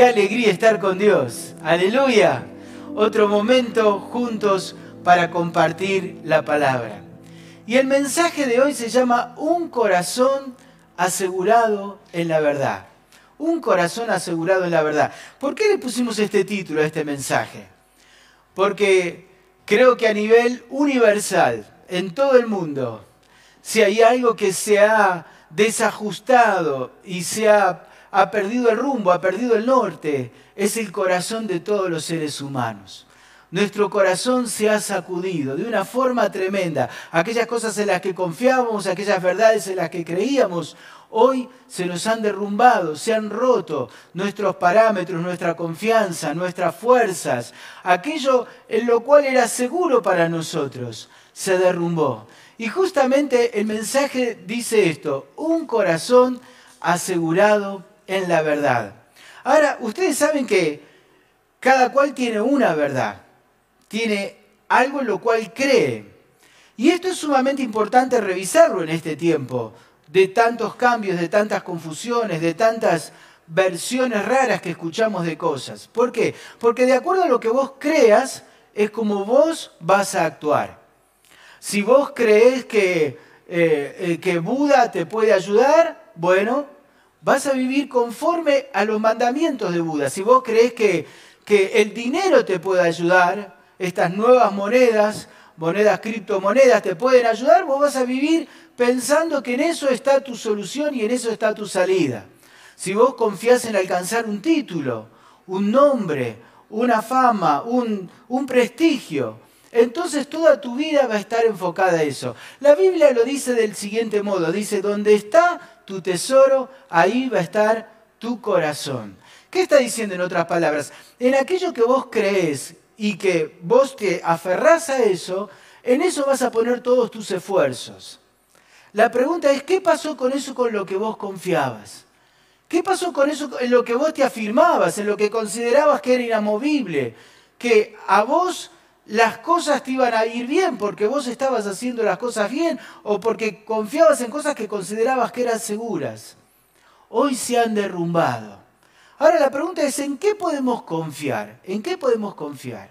Qué alegría estar con Dios. Aleluya. Otro momento juntos para compartir la palabra. Y el mensaje de hoy se llama Un corazón asegurado en la verdad. Un corazón asegurado en la verdad. ¿Por qué le pusimos este título a este mensaje? Porque creo que a nivel universal, en todo el mundo, si hay algo que se ha desajustado y se ha, ha perdido el rumbo, ha perdido el norte, es el corazón de todos los seres humanos. Nuestro corazón se ha sacudido de una forma tremenda. Aquellas cosas en las que confiábamos, aquellas verdades en las que creíamos, hoy se nos han derrumbado, se han roto nuestros parámetros, nuestra confianza, nuestras fuerzas. Aquello en lo cual era seguro para nosotros se derrumbó. Y justamente el mensaje dice esto, un corazón asegurado en la verdad. Ahora, ustedes saben que cada cual tiene una verdad, tiene algo en lo cual cree. Y esto es sumamente importante revisarlo en este tiempo de tantos cambios, de tantas confusiones, de tantas versiones raras que escuchamos de cosas. ¿Por qué? Porque de acuerdo a lo que vos creas, es como vos vas a actuar. Si vos crees que, eh, eh, que Buda te puede ayudar, bueno, vas a vivir conforme a los mandamientos de Buda. Si vos crees que, que el dinero te puede ayudar, estas nuevas monedas, monedas criptomonedas te pueden ayudar, vos vas a vivir pensando que en eso está tu solución y en eso está tu salida. Si vos confías en alcanzar un título, un nombre, una fama, un, un prestigio, entonces toda tu vida va a estar enfocada a eso. La Biblia lo dice del siguiente modo, dice, donde está tu tesoro, ahí va a estar tu corazón. ¿Qué está diciendo en otras palabras? En aquello que vos crees y que vos te aferrás a eso, en eso vas a poner todos tus esfuerzos. La pregunta es, ¿qué pasó con eso con lo que vos confiabas? ¿Qué pasó con eso en lo que vos te afirmabas, en lo que considerabas que era inamovible? Que a vos las cosas te iban a ir bien porque vos estabas haciendo las cosas bien o porque confiabas en cosas que considerabas que eran seguras. Hoy se han derrumbado. Ahora la pregunta es, ¿en qué podemos confiar? ¿En qué podemos confiar?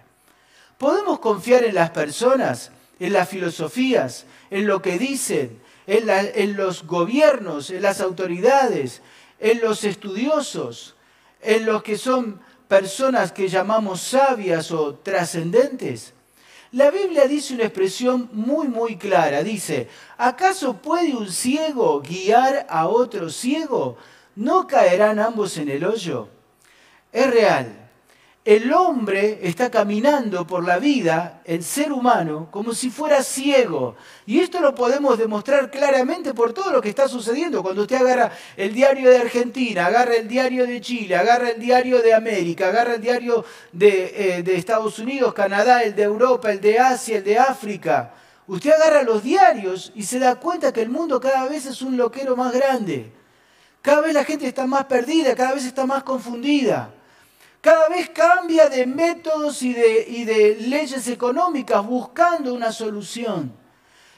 ¿Podemos confiar en las personas, en las filosofías, en lo que dicen, en, los gobiernos, en las autoridades, en los estudiosos, en los que son personas que llamamos sabias o trascendentes? La Biblia dice una expresión muy, muy clara. Dice, ¿acaso puede un ciego guiar a otro ciego? ¿No caerán ambos en el hoyo? Es real el hombre está caminando por la vida, el ser humano, como si fuera ciego. Y esto lo podemos demostrar claramente por todo lo que está sucediendo. Cuando usted agarra el diario de Argentina, agarra el diario de Chile, agarra el diario de América, agarra el diario de, eh, de Estados Unidos, Canadá, el de Europa, el de Asia, el de África. Usted agarra los diarios y se da cuenta que el mundo cada vez es un loquero más grande. Cada vez la gente está más perdida, cada vez está más confundida cada vez cambia de métodos y de, de, leyes económicas buscando una solución.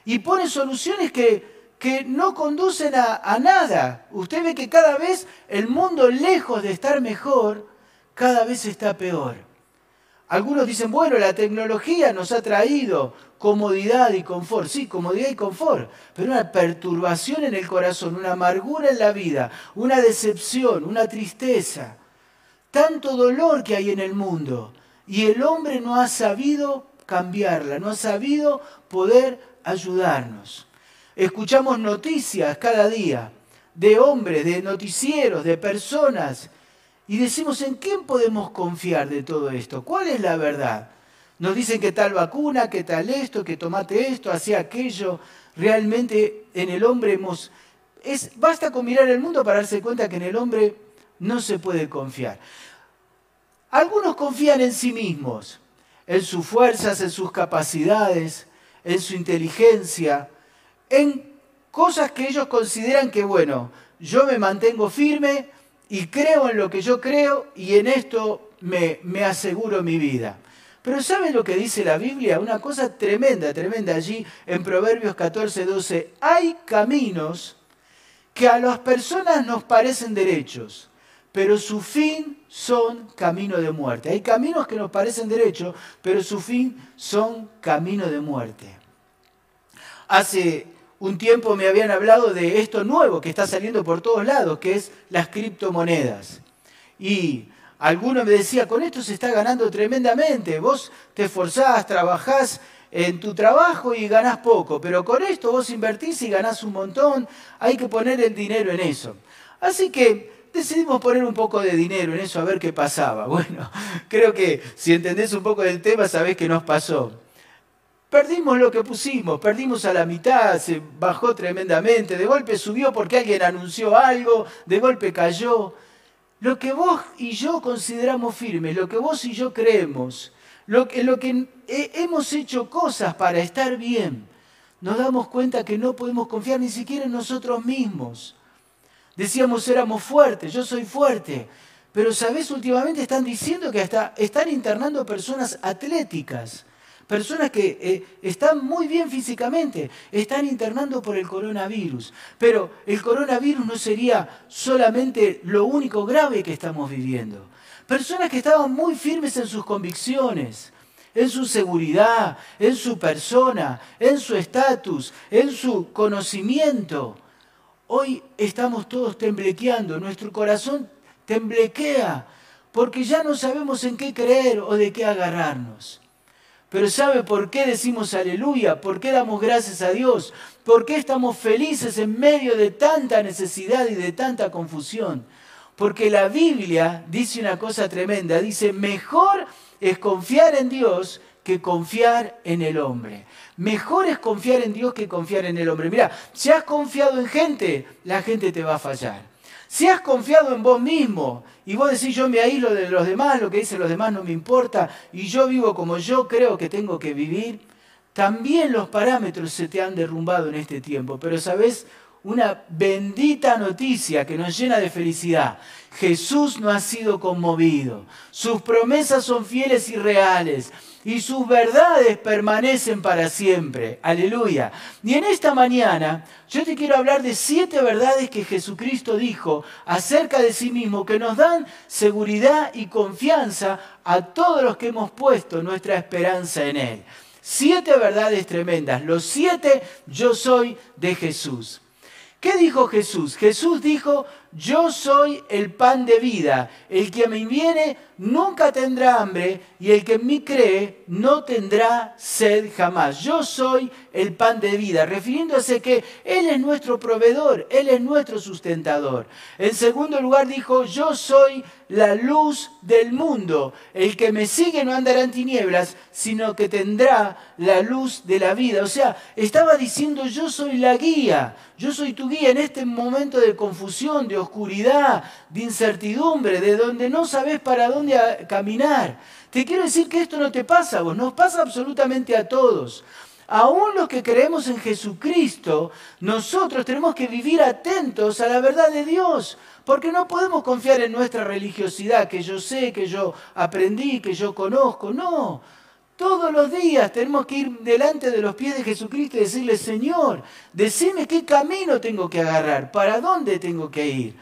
Y pone soluciones que, que no conducen a, a, nada. Usted ve que cada vez el mundo, lejos de estar mejor, cada vez está peor. Algunos dicen, bueno, la tecnología nos ha traído comodidad y confort. Sí, comodidad y confort, pero una perturbación en el corazón, una amargura en la vida, una decepción, una tristeza tanto dolor que hay en el mundo y el hombre no ha sabido cambiarla, no ha sabido poder ayudarnos. Escuchamos noticias cada día de hombres, de noticieros, de personas y decimos en quién podemos confiar de todo esto, cuál es la verdad. Nos dicen que tal vacuna, que tal esto, que tomate esto, hacía aquello. Realmente en el hombre hemos... Es, basta con mirar el mundo para darse cuenta que en el hombre no se puede confiar. Algunos confían en sí mismos, en sus fuerzas, en sus capacidades, en su inteligencia, en cosas que ellos consideran que, bueno, yo me mantengo firme y creo en lo que yo creo y en esto me, aseguro mi vida. Pero ¿saben lo que dice la Biblia? Una cosa tremenda, tremenda allí en Proverbios 14, 12. Hay caminos que a las personas nos parecen derechos, pero su fin son camino de muerte. Hay caminos que nos parecen derechos, pero su fin son camino de muerte. Hace un tiempo me habían hablado de esto nuevo que está saliendo por todos lados, que es las criptomonedas. Y alguno me decía, con esto se está ganando tremendamente, vos te esforzás, trabajás en tu trabajo y ganás poco, pero con esto vos invertís y ganás un montón, hay que poner el dinero en eso. Así que decidimos poner un poco de dinero en eso a ver qué pasaba. Bueno, creo que si entendés un poco del tema sabés qué nos pasó. Perdimos lo que pusimos, perdimos a la mitad, se bajó tremendamente, de golpe subió porque alguien anunció algo, de golpe cayó. Lo que vos y yo consideramos firme, lo que vos y yo creemos, lo que, lo que hemos hecho cosas para estar bien, nos damos cuenta que no podemos confiar ni siquiera en nosotros mismos. Decíamos éramos fuertes, yo soy fuerte. Pero, ¿sabes? Últimamente están diciendo que hasta están internando personas atléticas, personas que eh, están muy bien físicamente, están internando por el coronavirus. Pero el coronavirus no sería solamente lo único grave que estamos viviendo. Personas que estaban muy firmes en sus convicciones, en su seguridad, en su persona, en su estatus, en su conocimiento Hoy estamos todos temblequeando, nuestro corazón temblequea, porque ya no sabemos en qué creer o de qué agarrarnos. Pero ¿sabe por qué decimos aleluya? ¿Por qué damos gracias a Dios? ¿Por qué estamos felices en medio de tanta necesidad y de tanta confusión? Porque la Biblia dice una cosa tremenda, dice, mejor es confiar en Dios que confiar en el hombre. Mejor es confiar en Dios que confiar en el hombre. Mira, si has confiado en gente, la gente te va a fallar. Si has confiado en vos mismo y vos decís yo me aíslo de los demás, lo que dicen los demás no me importa y yo vivo como yo creo que tengo que vivir, también los parámetros se te han derrumbado en este tiempo. Pero sabes, una bendita noticia que nos llena de felicidad. Jesús no ha sido conmovido. Sus promesas son fieles y reales y sus verdades permanecen para siempre. Aleluya. Y en esta mañana yo te quiero hablar de siete verdades que Jesucristo dijo acerca de sí mismo que nos dan seguridad y confianza a todos los que hemos puesto nuestra esperanza en Él. Siete verdades tremendas. Los siete yo soy de Jesús. ¿Qué dijo Jesús? Jesús dijo, yo soy el pan de vida. El que me viene nunca tendrá hambre y el que en mí cree no tendrá sed jamás. Yo soy el pan de vida, refiriéndose que Él es nuestro proveedor, Él es nuestro sustentador. En segundo lugar dijo, yo soy la luz del mundo. El que me sigue no andará en tinieblas, sino que tendrá la luz de la vida. O sea, estaba diciendo, yo soy la guía, yo soy tu guía en este momento de confusión, de oscuridad, de incertidumbre, de donde no sabes para dónde caminar. Te quiero decir que esto no te pasa a vos, nos pasa absolutamente a todos. Aún los que creemos en Jesucristo, nosotros tenemos que vivir atentos a la verdad de Dios, porque no podemos confiar en nuestra religiosidad, que yo sé, que yo aprendí, que yo conozco. No, todos los días tenemos que ir delante de los pies de Jesucristo y decirle, Señor, decime qué camino tengo que agarrar, para dónde tengo que ir.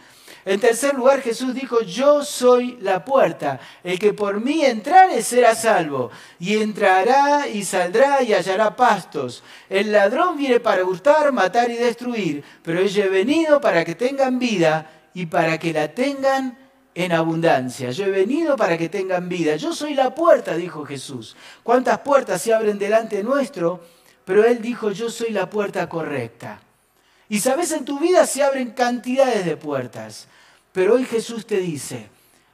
En tercer lugar, Jesús dijo, yo soy la puerta. El que por mí entrare será salvo. Y entrará y saldrá y hallará pastos. El ladrón viene para hurtar, matar y destruir. Pero yo he venido para que tengan vida y para que la tengan en abundancia. Yo he venido para que tengan vida. Yo soy la puerta, dijo Jesús. ¿Cuántas puertas se abren delante nuestro? Pero Él dijo, yo soy la puerta correcta. Y sabes, en tu vida se abren cantidades de puertas, pero hoy Jesús te dice,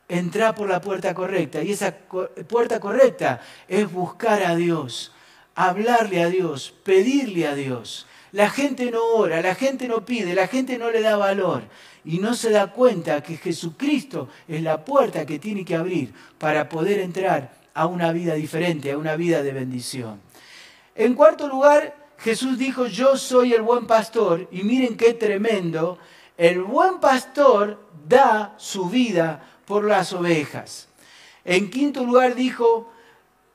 entra por la puerta correcta. Y esa puerta correcta es buscar a Dios, hablarle a Dios, pedirle a Dios. La gente no ora, la gente no pide, la gente no le da valor y no se da cuenta que Jesucristo es la puerta que tiene que abrir para poder entrar a una vida diferente, a una vida de bendición. En cuarto lugar, Jesús dijo, yo soy el buen pastor, y miren qué tremendo, el buen pastor da su vida por las ovejas. En quinto lugar dijo,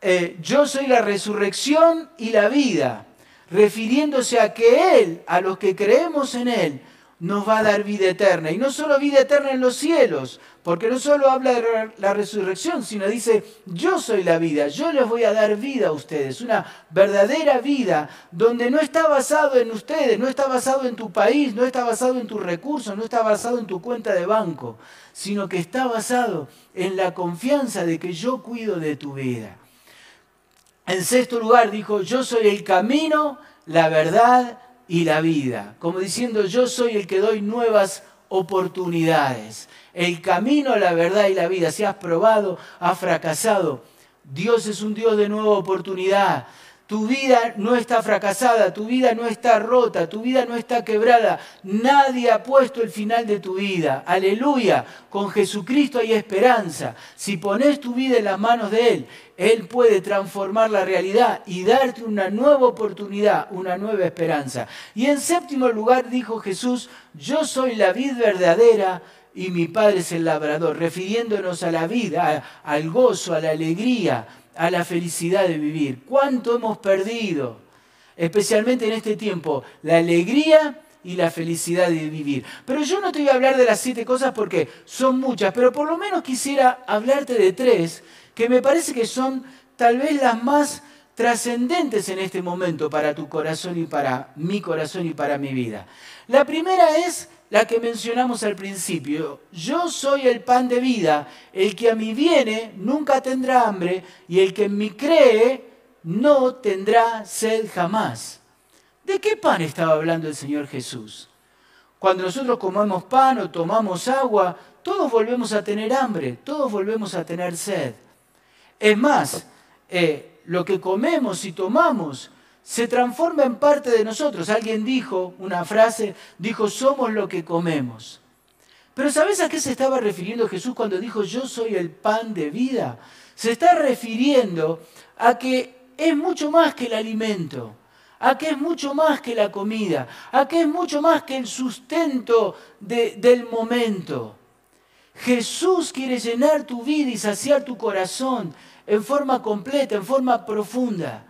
eh, yo soy la resurrección y la vida, refiriéndose a que Él, a los que creemos en Él, nos va a dar vida eterna. Y no solo vida eterna en los cielos, porque no solo habla de la resurrección, sino dice, yo soy la vida, yo les voy a dar vida a ustedes, una verdadera vida donde no está basado en ustedes, no está basado en tu país, no está basado en tus recursos, no está basado en tu cuenta de banco, sino que está basado en la confianza de que yo cuido de tu vida. En sexto lugar dijo, yo soy el camino, la verdad y la vida, como diciendo yo soy el que doy nuevas oportunidades. El camino, la verdad y la vida. Si has probado, has fracasado. Dios es un Dios de nueva oportunidad. Tu vida no está fracasada, tu vida no está rota, tu vida no está quebrada. Nadie ha puesto el final de tu vida. Aleluya. Con Jesucristo hay esperanza. Si pones tu vida en las manos de Él, Él puede transformar la realidad y darte una nueva oportunidad, una nueva esperanza. Y en séptimo lugar dijo Jesús, yo soy la vid verdadera y mi Padre es el labrador, refiriéndonos a la vida, al gozo, a la alegría a la felicidad de vivir. ¿Cuánto hemos perdido? Especialmente en este tiempo, la alegría y la felicidad de vivir. Pero yo no te voy a hablar de las siete cosas porque son muchas, pero por lo menos quisiera hablarte de tres que me parece que son tal vez las más trascendentes en este momento para tu corazón y para mi corazón y para mi vida. La primera es la que mencionamos al principio. Yo soy el pan de vida, el que a mí viene nunca tendrá hambre y el que en mí cree no tendrá sed jamás. ¿De qué pan estaba hablando el Señor Jesús? Cuando nosotros comemos pan o tomamos agua, todos volvemos a tener hambre, todos volvemos a tener sed. Es más, eh, lo que comemos y tomamos se transforma en parte de nosotros. Alguien dijo, una frase, dijo, somos lo que comemos. Pero ¿sabes a qué se estaba refiriendo Jesús cuando dijo, yo soy el pan de vida? Se está refiriendo a que es mucho más que el alimento, a que es mucho más que la comida, a que es mucho más que el sustento del momento. Jesús quiere llenar tu vida y saciar tu corazón en forma completa, en forma profunda.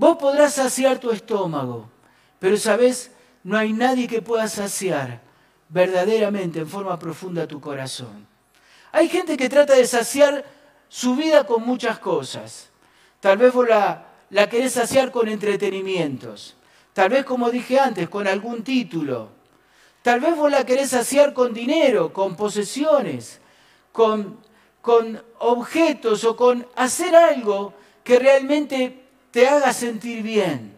Vos podrás saciar tu estómago, pero sabes, no hay nadie que pueda saciar verdaderamente en forma profunda tu corazón. Hay gente que trata de saciar su vida con muchas cosas. Tal vez vos la, la querés saciar con entretenimientos. Tal vez, como dije antes, con algún título. Tal vez vos la querés saciar con dinero, con posesiones, con, con objetos o con hacer algo que realmente te haga sentir bien.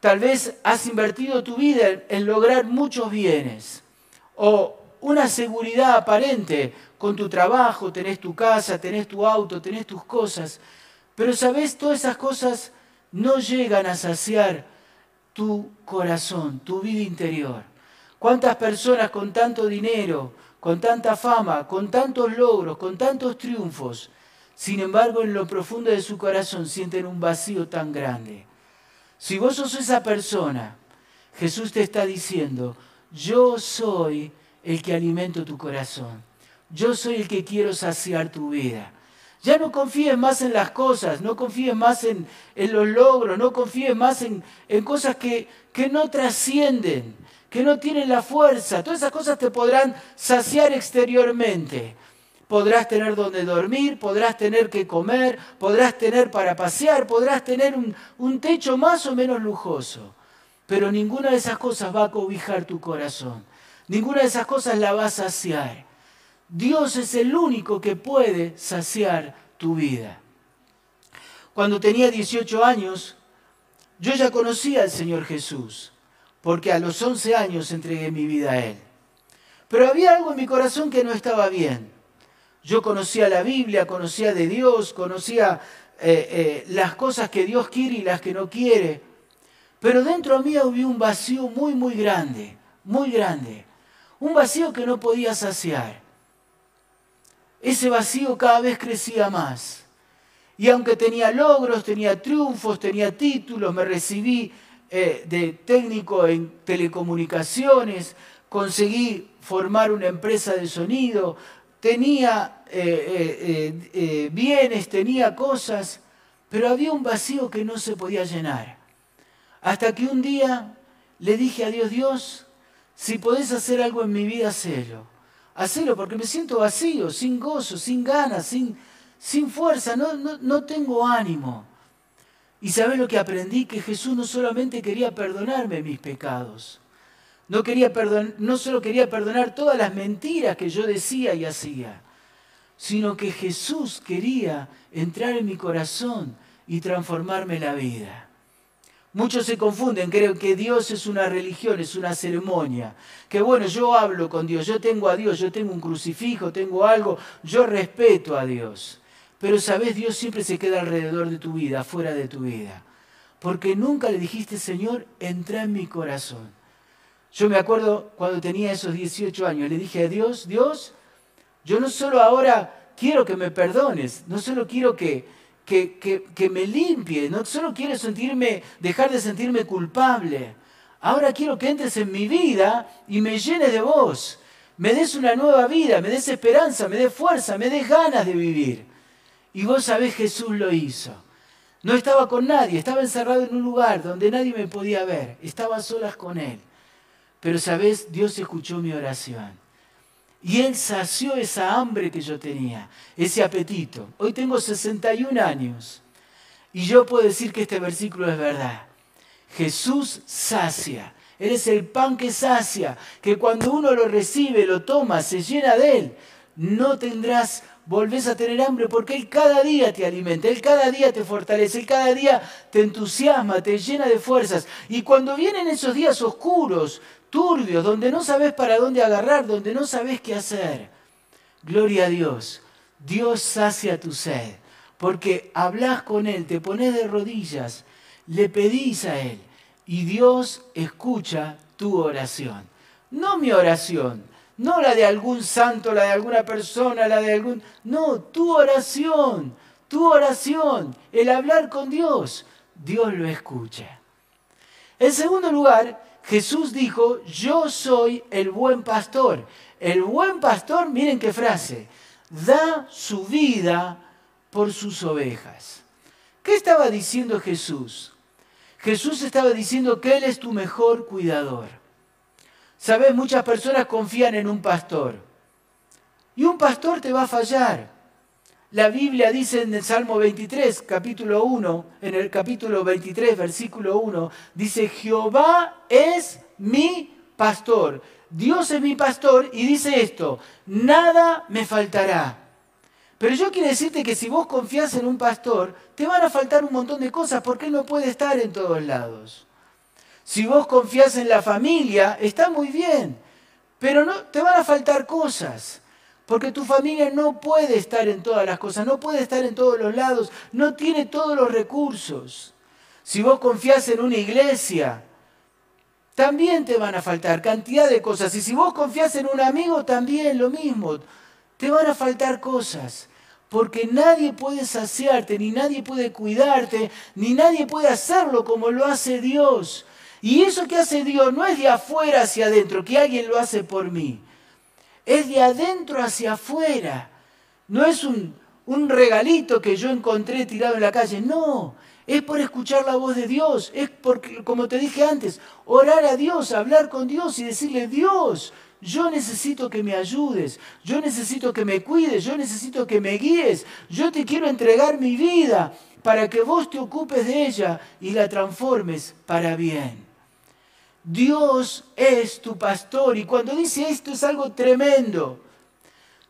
Tal vez has invertido tu vida en lograr muchos bienes o una seguridad aparente con tu trabajo, tenés tu casa, tenés tu auto, tenés tus cosas, pero sabes, todas esas cosas no llegan a saciar tu corazón, tu vida interior. ¿Cuántas personas con tanto dinero, con tanta fama, con tantos logros, con tantos triunfos, sin embargo, en lo profundo de su corazón sienten un vacío tan grande. Si vos sos esa persona, Jesús te está diciendo, yo soy el que alimento tu corazón. Yo soy el que quiero saciar tu vida. Ya no confíes más en las cosas, no confíes más en, los logros, no confíes más en, en cosas que, que no trascienden, que no tienen la fuerza. Todas esas cosas te podrán saciar exteriormente podrás tener donde dormir, podrás tener que comer, podrás tener para pasear, podrás tener un, techo más o menos lujoso. Pero ninguna de esas cosas va a cobijar tu corazón. Ninguna de esas cosas la va a saciar. Dios es el único que puede saciar tu vida. Cuando tenía 18 años, yo ya conocía al Señor Jesús, porque a los 11 años entregué mi vida a Él. Pero había algo en mi corazón que no estaba bien. Yo conocía la Biblia, conocía de Dios, conocía eh, eh, las cosas que Dios quiere y las que no quiere. Pero dentro de mí había un vacío muy, muy grande, muy grande. Un vacío que no podía saciar. Ese vacío cada vez crecía más. Y aunque tenía logros, tenía triunfos, tenía títulos, me recibí eh, de técnico en telecomunicaciones, conseguí formar una empresa de sonido, tenía eh, eh, eh, bienes, tenía cosas, pero había un vacío que no se podía llenar. Hasta que un día le dije a Dios, Dios, Si podés hacer algo en mi vida, hacelo. Hacelo porque me siento vacío, sin gozo, sin ganas, sin, sin fuerza, no, no, tengo ánimo. Y sabes lo que aprendí? Que Jesús no solamente quería perdonarme mis pecados, no, quería no solo quería perdonar todas las mentiras que yo decía y hacía, sino que Jesús quería entrar en mi corazón y transformarme la vida. Muchos se confunden, creen que Dios es una religión, es una ceremonia. Que bueno, yo hablo con Dios, yo tengo a Dios, yo tengo un crucifijo, tengo algo, yo respeto a Dios. Pero sabes, Dios siempre se queda alrededor de tu vida, fuera de tu vida. Porque nunca le dijiste, Señor, entra en mi corazón. Yo me acuerdo cuando tenía esos 18 años, le dije a Dios, Dios, yo no solo ahora quiero que me perdones, no solo quiero que, que, me limpie, no solo quiero sentirme, dejar de sentirme culpable. Ahora quiero que entres en mi vida y me llenes de vos. Me des una nueva vida, me des esperanza, me des fuerza, me des ganas de vivir. Y vos sabés, Jesús lo hizo. No estaba con nadie, estaba encerrado en un lugar donde nadie me podía ver. Estaba solas con Él. Pero sabés, Dios escuchó mi oración. Y Él sació esa hambre que yo tenía, ese apetito. Hoy tengo 61 años y yo puedo decir que este versículo es verdad. Jesús sacia. Él es el pan que sacia, que cuando uno lo recibe, lo toma, se llena de Él. No tendrás, volvés a tener hambre porque Él cada día te alimenta, Él cada día te fortalece, Él cada día te entusiasma, te llena de fuerzas. Y cuando vienen esos días oscuros, turbios, donde no sabes para dónde agarrar, donde no sabes qué hacer. Gloria a Dios. Dios sacia tu sed, porque hablas con Él, te pones de rodillas, le pedís a Él y Dios escucha tu oración. No mi oración, no la de algún santo, la de alguna persona, la de algún... No, tu oración, tu oración, el hablar con Dios, Dios lo escucha. En segundo lugar, Jesús dijo, yo soy el buen pastor. El buen pastor, miren qué frase, da su vida por sus ovejas. ¿Qué estaba diciendo Jesús? Jesús estaba diciendo que Él es tu mejor cuidador. Sabes, muchas personas confían en un pastor. Y un pastor te va a fallar. La Biblia dice en el Salmo 23, capítulo 1, en el capítulo 23, versículo 1, dice, Jehová es mi pastor. Dios es mi pastor y dice esto, nada me faltará. Pero yo quiero decirte que si vos confías en un pastor, te van a faltar un montón de cosas porque él no puede estar en todos lados. Si vos confías en la familia, está muy bien, pero no, te van a faltar cosas. Porque tu familia no puede estar en todas las cosas, no puede estar en todos los lados, no tiene todos los recursos. Si vos confías en una iglesia, también te van a faltar cantidad de cosas. Y si vos confías en un amigo, también lo mismo. Te van a faltar cosas. Porque nadie puede saciarte, ni nadie puede cuidarte, ni nadie puede hacerlo como lo hace Dios. Y eso que hace Dios no es de afuera hacia adentro, que alguien lo hace por mí es de adentro hacia afuera. No es un, un regalito que yo encontré tirado en la calle, no. Es por escuchar la voz de Dios, es porque, como te dije antes, orar a Dios, hablar con Dios y decirle, Dios, yo necesito que me ayudes, yo necesito que me cuides, yo necesito que me guíes, yo te quiero entregar mi vida para que vos te ocupes de ella y la transformes para bien. Dios es tu pastor. Y cuando dice esto es algo tremendo.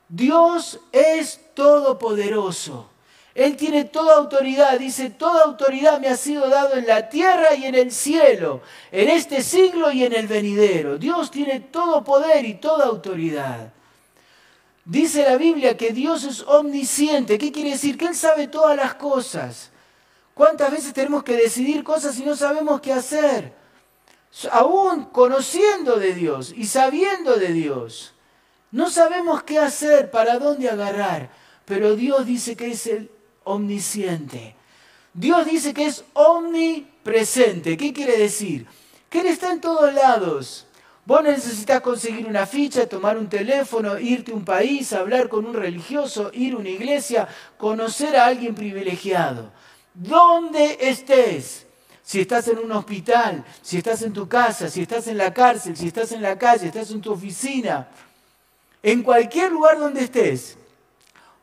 Dios es todopoderoso. Él tiene toda autoridad. Dice, toda autoridad me ha sido dado en la tierra y en el cielo, en este siglo y en el venidero. Dios tiene todo poder y toda autoridad. Dice la Biblia que Dios es omnisciente. ¿Qué quiere decir? Que Él sabe todas las cosas. ¿Cuántas veces tenemos que decidir cosas y no sabemos qué hacer? Aún conociendo de Dios y sabiendo de Dios, no sabemos qué hacer, para dónde agarrar, pero Dios dice que es el omnisciente. Dios dice que es omnipresente. ¿Qué quiere decir? Que Él está en todos lados. Vos necesitas conseguir una ficha, tomar un teléfono, irte a un país, hablar con un religioso, ir a una iglesia, conocer a alguien privilegiado. Donde estés, si estás en un hospital, si estás en tu casa, si estás en la cárcel, si estás en la calle, estás en tu oficina, en cualquier lugar donde estés,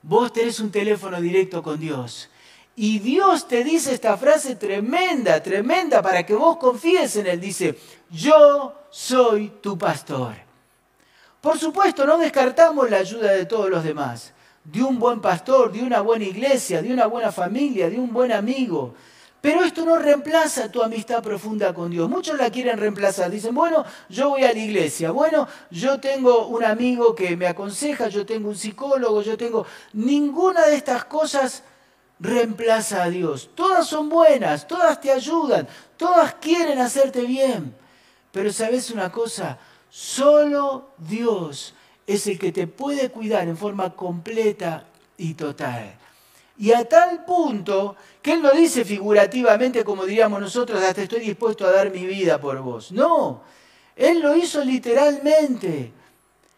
vos tenés un teléfono directo con Dios. Y Dios te dice esta frase tremenda, tremenda, para que vos confíes en Él. Dice, yo soy tu pastor. Por supuesto, no descartamos la ayuda de todos los demás, de un buen pastor, de una buena iglesia, de una buena familia, de un buen amigo. Pero esto no reemplaza tu amistad profunda con Dios. Muchos la quieren reemplazar. Dicen, bueno, yo voy a la iglesia. Bueno, yo tengo un amigo que me aconseja, yo tengo un psicólogo, yo tengo... Ninguna de estas cosas reemplaza a Dios. Todas son buenas, todas te ayudan, todas quieren hacerte bien. Pero sabes una cosa, solo Dios es el que te puede cuidar en forma completa y total. Y a tal punto que Él no dice figurativamente, como diríamos nosotros, hasta estoy dispuesto a dar mi vida por vos. No, Él lo hizo literalmente.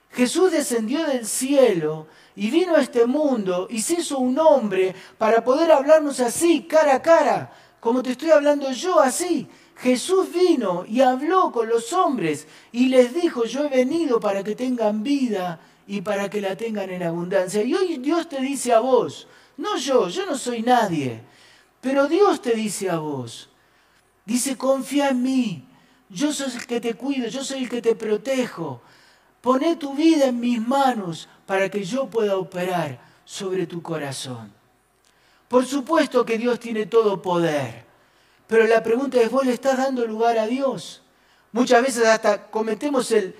Jesús descendió del cielo y vino a este mundo y se hizo un hombre para poder hablarnos así, cara a cara, como te estoy hablando yo así. Jesús vino y habló con los hombres y les dijo, yo he venido para que tengan vida y para que la tengan en abundancia. Y hoy Dios te dice a vos, no yo, yo no soy nadie, pero Dios te dice a vos, dice, confía en mí, yo soy el que te cuido, yo soy el que te protejo. Poné tu vida en mis manos para que yo pueda operar sobre tu corazón. Por supuesto que Dios tiene todo poder, pero la pregunta es, ¿vos le estás dando lugar a Dios? Muchas veces hasta cometemos el,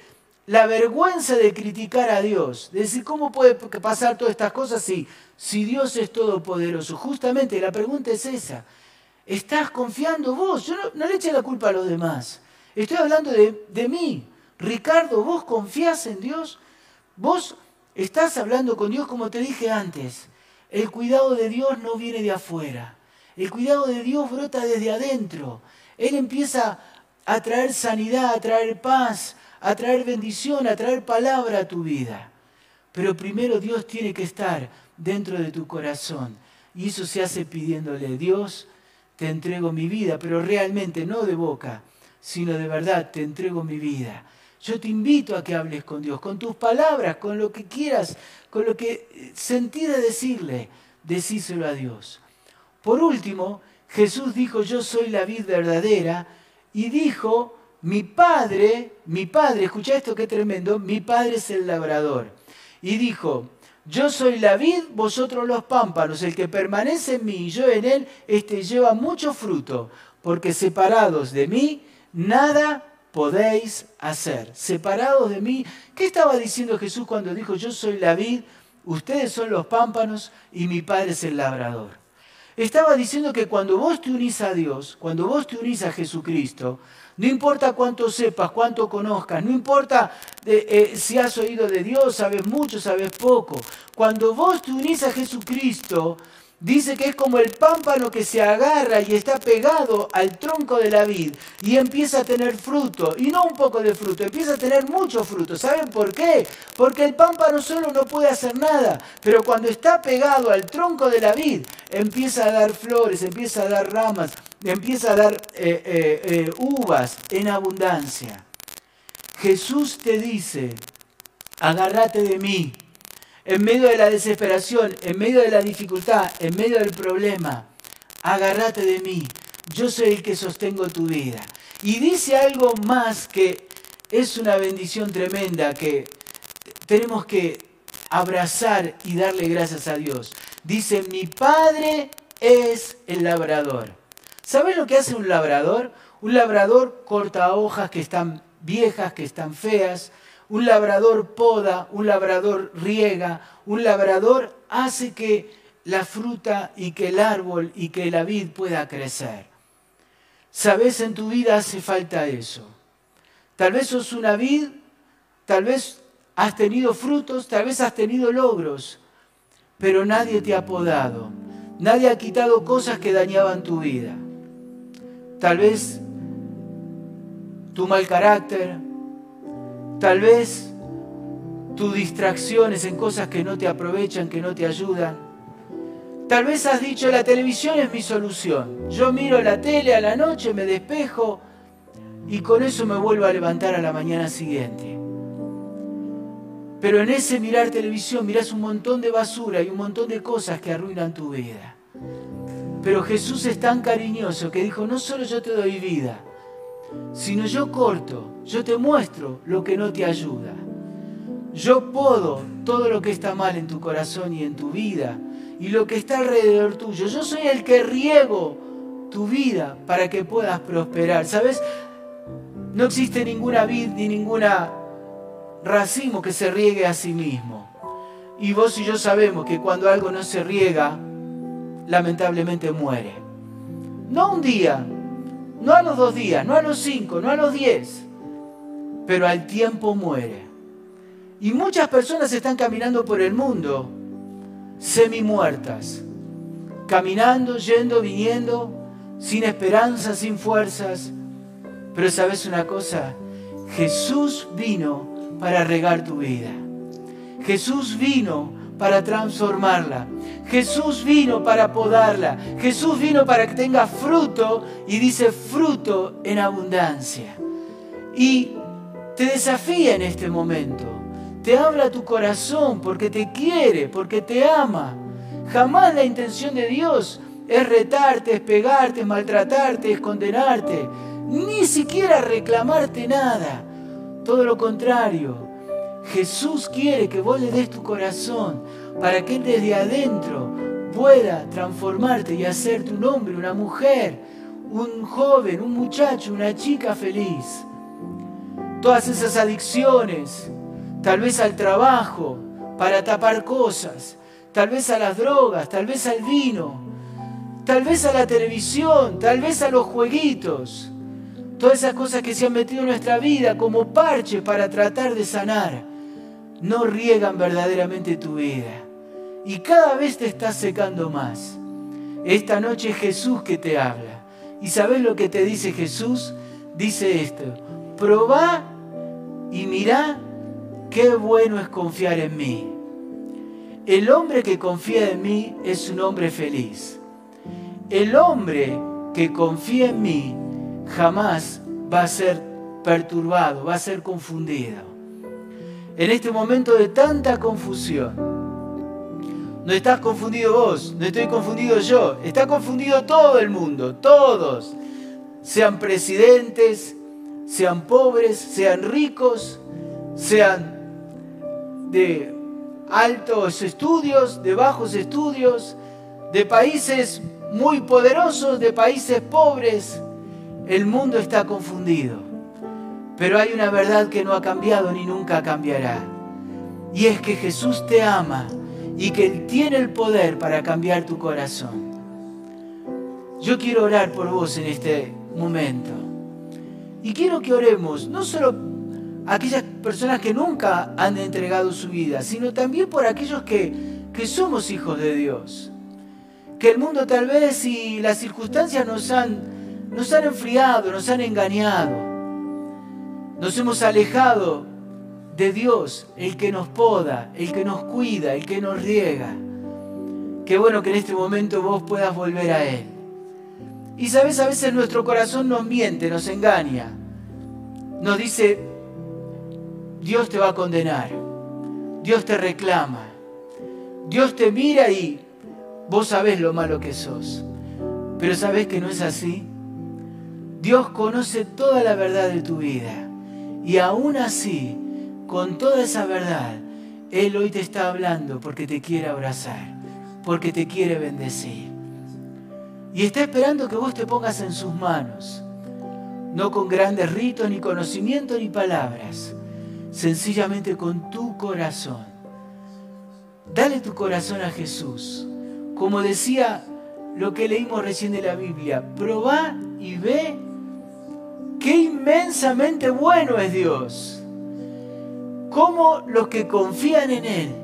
la vergüenza de criticar a Dios, de decir, ¿cómo puede pasar todas estas cosas si, si Dios es todopoderoso? Justamente la pregunta es esa. ¿Estás confiando vos? Yo no, le eche la culpa a los demás. Estoy hablando de, de mí. Ricardo, ¿vos confías en Dios? ¿Vos Estás hablando con Dios como te dije antes. El cuidado de Dios no viene de afuera. El cuidado de Dios brota desde adentro. Él empieza a traer sanidad, a traer paz, a traer bendición, a traer palabra a tu vida. Pero primero Dios tiene que estar dentro de tu corazón. Y eso se hace pidiéndole, Dios, te entrego mi vida, pero realmente no de boca, sino de verdad, te entrego mi vida. Yo te invito a que hables con Dios, con tus palabras, con lo que quieras, con lo que sentí de decirle, decíselo a Dios. Por último, Jesús dijo, yo soy la vid verdadera, y dijo, mi padre, mi padre, escucha esto qué tremendo, mi padre es el labrador. Y dijo, yo soy la vid, vosotros los pámpanos, el que permanece en mí y yo en él, este lleva mucho fruto, porque separados de mí, nada podéis hacer. Separados de mí. ¿Qué estaba diciendo Jesús cuando dijo, yo soy la vid, ustedes son los pámpanos y mi Padre es el labrador? Estaba diciendo que cuando vos te unís a Dios, cuando vos te unís a Jesucristo, no importa cuánto sepas, cuánto conozcas, no importa eh, si has oído de Dios, sabes mucho, sabes poco. Cuando vos te unís a Jesucristo, Dice que es como el pámpano que se agarra y está pegado al tronco de la vid y empieza a tener fruto, y no un poco de fruto, empieza a tener mucho fruto. ¿Saben por qué? Porque el pámpano solo no puede hacer nada, pero cuando está pegado al tronco de la vid, empieza a dar flores, empieza a dar ramas, empieza a dar eh, eh, eh, uvas en abundancia. Jesús te dice, agárrate de mí en medio de la desesperación, en medio de la dificultad, en medio del problema, agárrate de mí. Yo soy el que sostengo tu vida. Y dice algo más que es una bendición tremenda que tenemos que abrazar y darle gracias a Dios. Dice, mi padre es el labrador. ¿Sabes lo que hace un labrador? Un labrador corta hojas que están viejas, que están feas, un labrador poda, un labrador riega, un labrador hace que la fruta y que el árbol y que la vid pueda crecer. Sabes, en tu vida hace falta eso. Tal vez sos una vid, tal vez has tenido frutos, tal vez has tenido logros, pero nadie te ha podado. Nadie ha quitado cosas que dañaban tu vida. Tal vez tu mal carácter, Tal vez tus distracciones en cosas que no te aprovechan, que no te ayudan. Tal vez has dicho, la televisión es mi solución. Yo miro la tele a la noche, me despejo y con eso me vuelvo a levantar a la mañana siguiente. Pero en ese mirar televisión miras un montón de basura y un montón de cosas que arruinan tu vida. Pero Jesús es tan cariñoso que dijo, no solo yo te doy vida, sino yo corto, yo te muestro lo que no te ayuda. Yo puedo todo lo que está mal en tu corazón y en tu vida y lo que está alrededor tuyo. Yo soy el que riego tu vida para que puedas prosperar. ¿Sabes? No existe ninguna vid ni ninguna racimo que se riegue a sí mismo. Y vos y yo sabemos que cuando algo no se riega, lamentablemente muere. No un día, no a los dos días, no a los cinco, no a los diez, pero al tiempo muere. Y muchas personas están caminando por el mundo semi muertas, caminando, yendo, viniendo, sin esperanza, sin fuerzas. Pero sabes una cosa, Jesús vino para regar tu vida. Jesús vino para transformarla. Jesús vino para podarla. Jesús vino para que tenga fruto y dice fruto en abundancia. Y te desafía en este momento. Te habla tu corazón porque te quiere, porque te ama. Jamás la intención de Dios es retarte, es pegarte, es maltratarte, es condenarte. Ni siquiera reclamarte nada. Todo lo contrario, Jesús quiere que vos le des tu corazón para que desde adentro pueda transformarte y hacerte un hombre, una mujer, un joven, un muchacho, una chica feliz. Todas esas adicciones, tal vez al trabajo, para tapar cosas, tal vez a las drogas, tal vez al vino, tal vez a la televisión, tal vez a los jueguitos todas esas cosas que se han metido en nuestra vida como parche para tratar de sanar, no riegan verdaderamente tu vida. Y cada vez te estás secando más. Esta noche es Jesús que te habla. ¿Y sabes lo que te dice Jesús? Dice esto, probá y mirá qué bueno es confiar en mí. El hombre que confía en mí es un hombre feliz. El hombre que confía en mí jamás va a ser perturbado, va a ser confundido. En este momento de tanta confusión, no estás confundido vos, no estoy confundido yo, está confundido todo el mundo, todos, sean presidentes, sean pobres, sean ricos, sean de altos estudios, de bajos estudios, de países muy poderosos, de países pobres, el mundo está confundido, pero hay una verdad que no ha cambiado ni nunca cambiará. Y es que Jesús te ama y que Él tiene el poder para cambiar tu corazón. Yo quiero orar por vos en este momento. Y quiero que oremos no solo a aquellas personas que nunca han entregado su vida, sino también por aquellos que, que somos hijos de Dios. Que el mundo tal vez y las circunstancias nos han nos han enfriado, nos han engañado. Nos hemos alejado de Dios, el que nos poda, el que nos cuida, el que nos riega. Qué bueno que en este momento vos puedas volver a Él. Y sabes, a veces nuestro corazón nos miente, nos engaña. Nos dice, Dios te va a condenar. Dios te reclama. Dios te mira y vos sabés lo malo que sos. Pero sabés que no es así. Dios conoce toda la verdad de tu vida. Y aún así, con toda esa verdad, Él hoy te está hablando porque te quiere abrazar, porque te quiere bendecir. Y está esperando que vos te pongas en sus manos, no con grandes ritos, ni conocimiento, ni palabras, sencillamente con tu corazón. Dale tu corazón a Jesús. Como decía lo que leímos recién de la Biblia, probá y ve Qué inmensamente bueno es Dios. Cómo los que confían en Él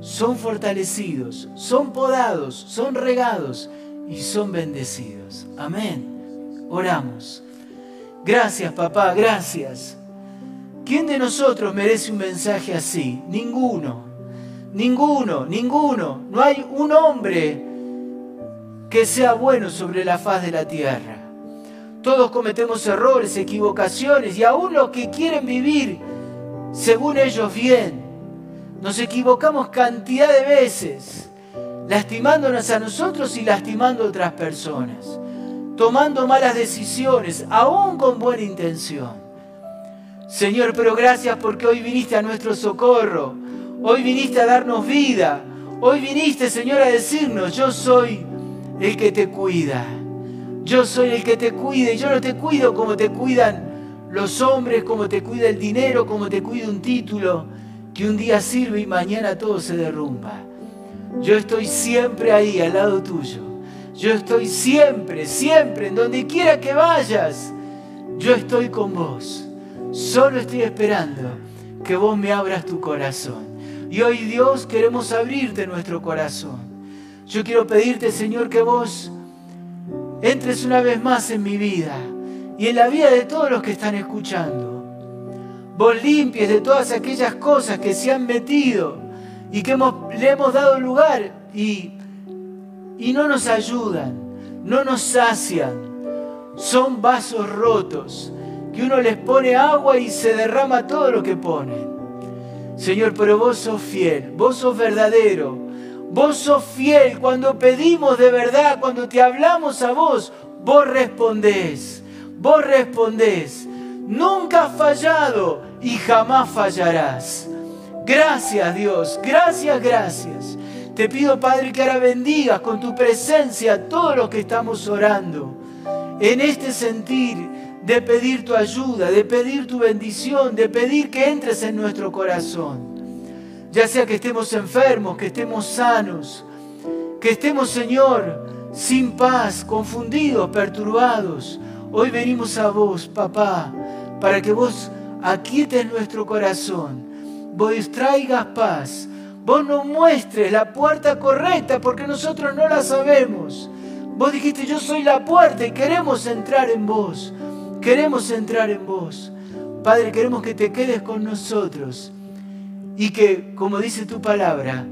son fortalecidos, son podados, son regados y son bendecidos. Amén. Oramos. Gracias, papá, gracias. ¿Quién de nosotros merece un mensaje así? Ninguno. Ninguno, ninguno. No hay un hombre que sea bueno sobre la faz de la tierra. Todos cometemos errores, equivocaciones y aún los que quieren vivir según ellos bien, nos equivocamos cantidad de veces, lastimándonos a nosotros y lastimando a otras personas, tomando malas decisiones, aún con buena intención. Señor, pero gracias porque hoy viniste a nuestro socorro, hoy viniste a darnos vida, hoy viniste, Señor, a decirnos, yo soy el que te cuida. Yo soy el que te cuida y yo no te cuido como te cuidan los hombres, como te cuida el dinero, como te cuida un título que un día sirve y mañana todo se derrumba. Yo estoy siempre ahí al lado tuyo. Yo estoy siempre, siempre, en donde quiera que vayas. Yo estoy con vos. Solo estoy esperando que vos me abras tu corazón. Y hoy Dios queremos abrirte nuestro corazón. Yo quiero pedirte, Señor, que vos entres una vez más en mi vida y en la vida de todos los que están escuchando. Vos limpies de todas aquellas cosas que se han metido y que le hemos dado lugar y, y no nos ayudan, no nos sacian. Son vasos rotos que uno les pone agua y se derrama todo lo que pone. Señor, pero vos sos fiel, vos sos verdadero, vos sos fiel. Cuando pedimos de verdad, cuando te hablamos a vos, vos respondés, vos respondés. Nunca has fallado y jamás fallarás. Gracias Dios, gracias, gracias. Te pido Padre que ahora bendigas con tu presencia a todos los que estamos orando. En este sentir de pedir tu ayuda, de pedir tu bendición, de pedir que entres en nuestro corazón. Ya sea que estemos enfermos, que estemos sanos, que estemos, Señor, sin paz, confundidos, perturbados. Hoy venimos a vos, papá, para que vos aquietes nuestro corazón, vos traigas paz, vos nos muestres la puerta correcta porque nosotros no la sabemos. Vos dijiste, yo soy la puerta y queremos entrar en vos, queremos entrar en vos. Padre, queremos que te quedes con nosotros y que, como dice tu palabra,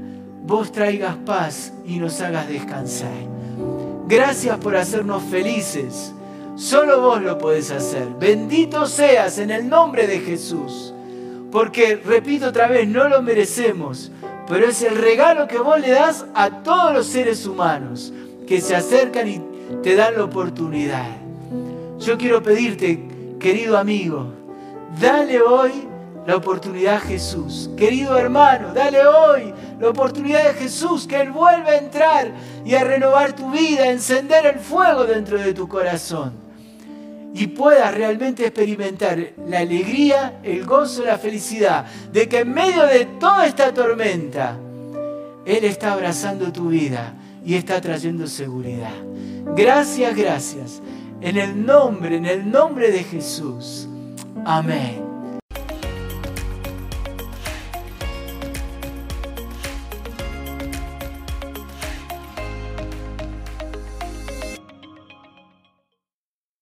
vos traigas paz y nos hagas descansar. Gracias por hacernos felices. Solo vos lo podés hacer. Bendito seas en el nombre de Jesús. Porque, repito otra vez, no lo merecemos, pero es el regalo que vos le das a todos los seres humanos que se acercan y te dan la oportunidad. Yo quiero pedirte, querido amigo, dale hoy la oportunidad a Jesús. Querido hermano, dale hoy la oportunidad de Jesús, que Él vuelva a entrar y a renovar tu vida, a encender el fuego dentro de tu corazón. Y puedas realmente experimentar la alegría, el gozo, la felicidad de que en medio de toda esta tormenta, Él está abrazando tu vida y está trayendo seguridad. Gracias, gracias. En el nombre, en el nombre de Jesús. Amén.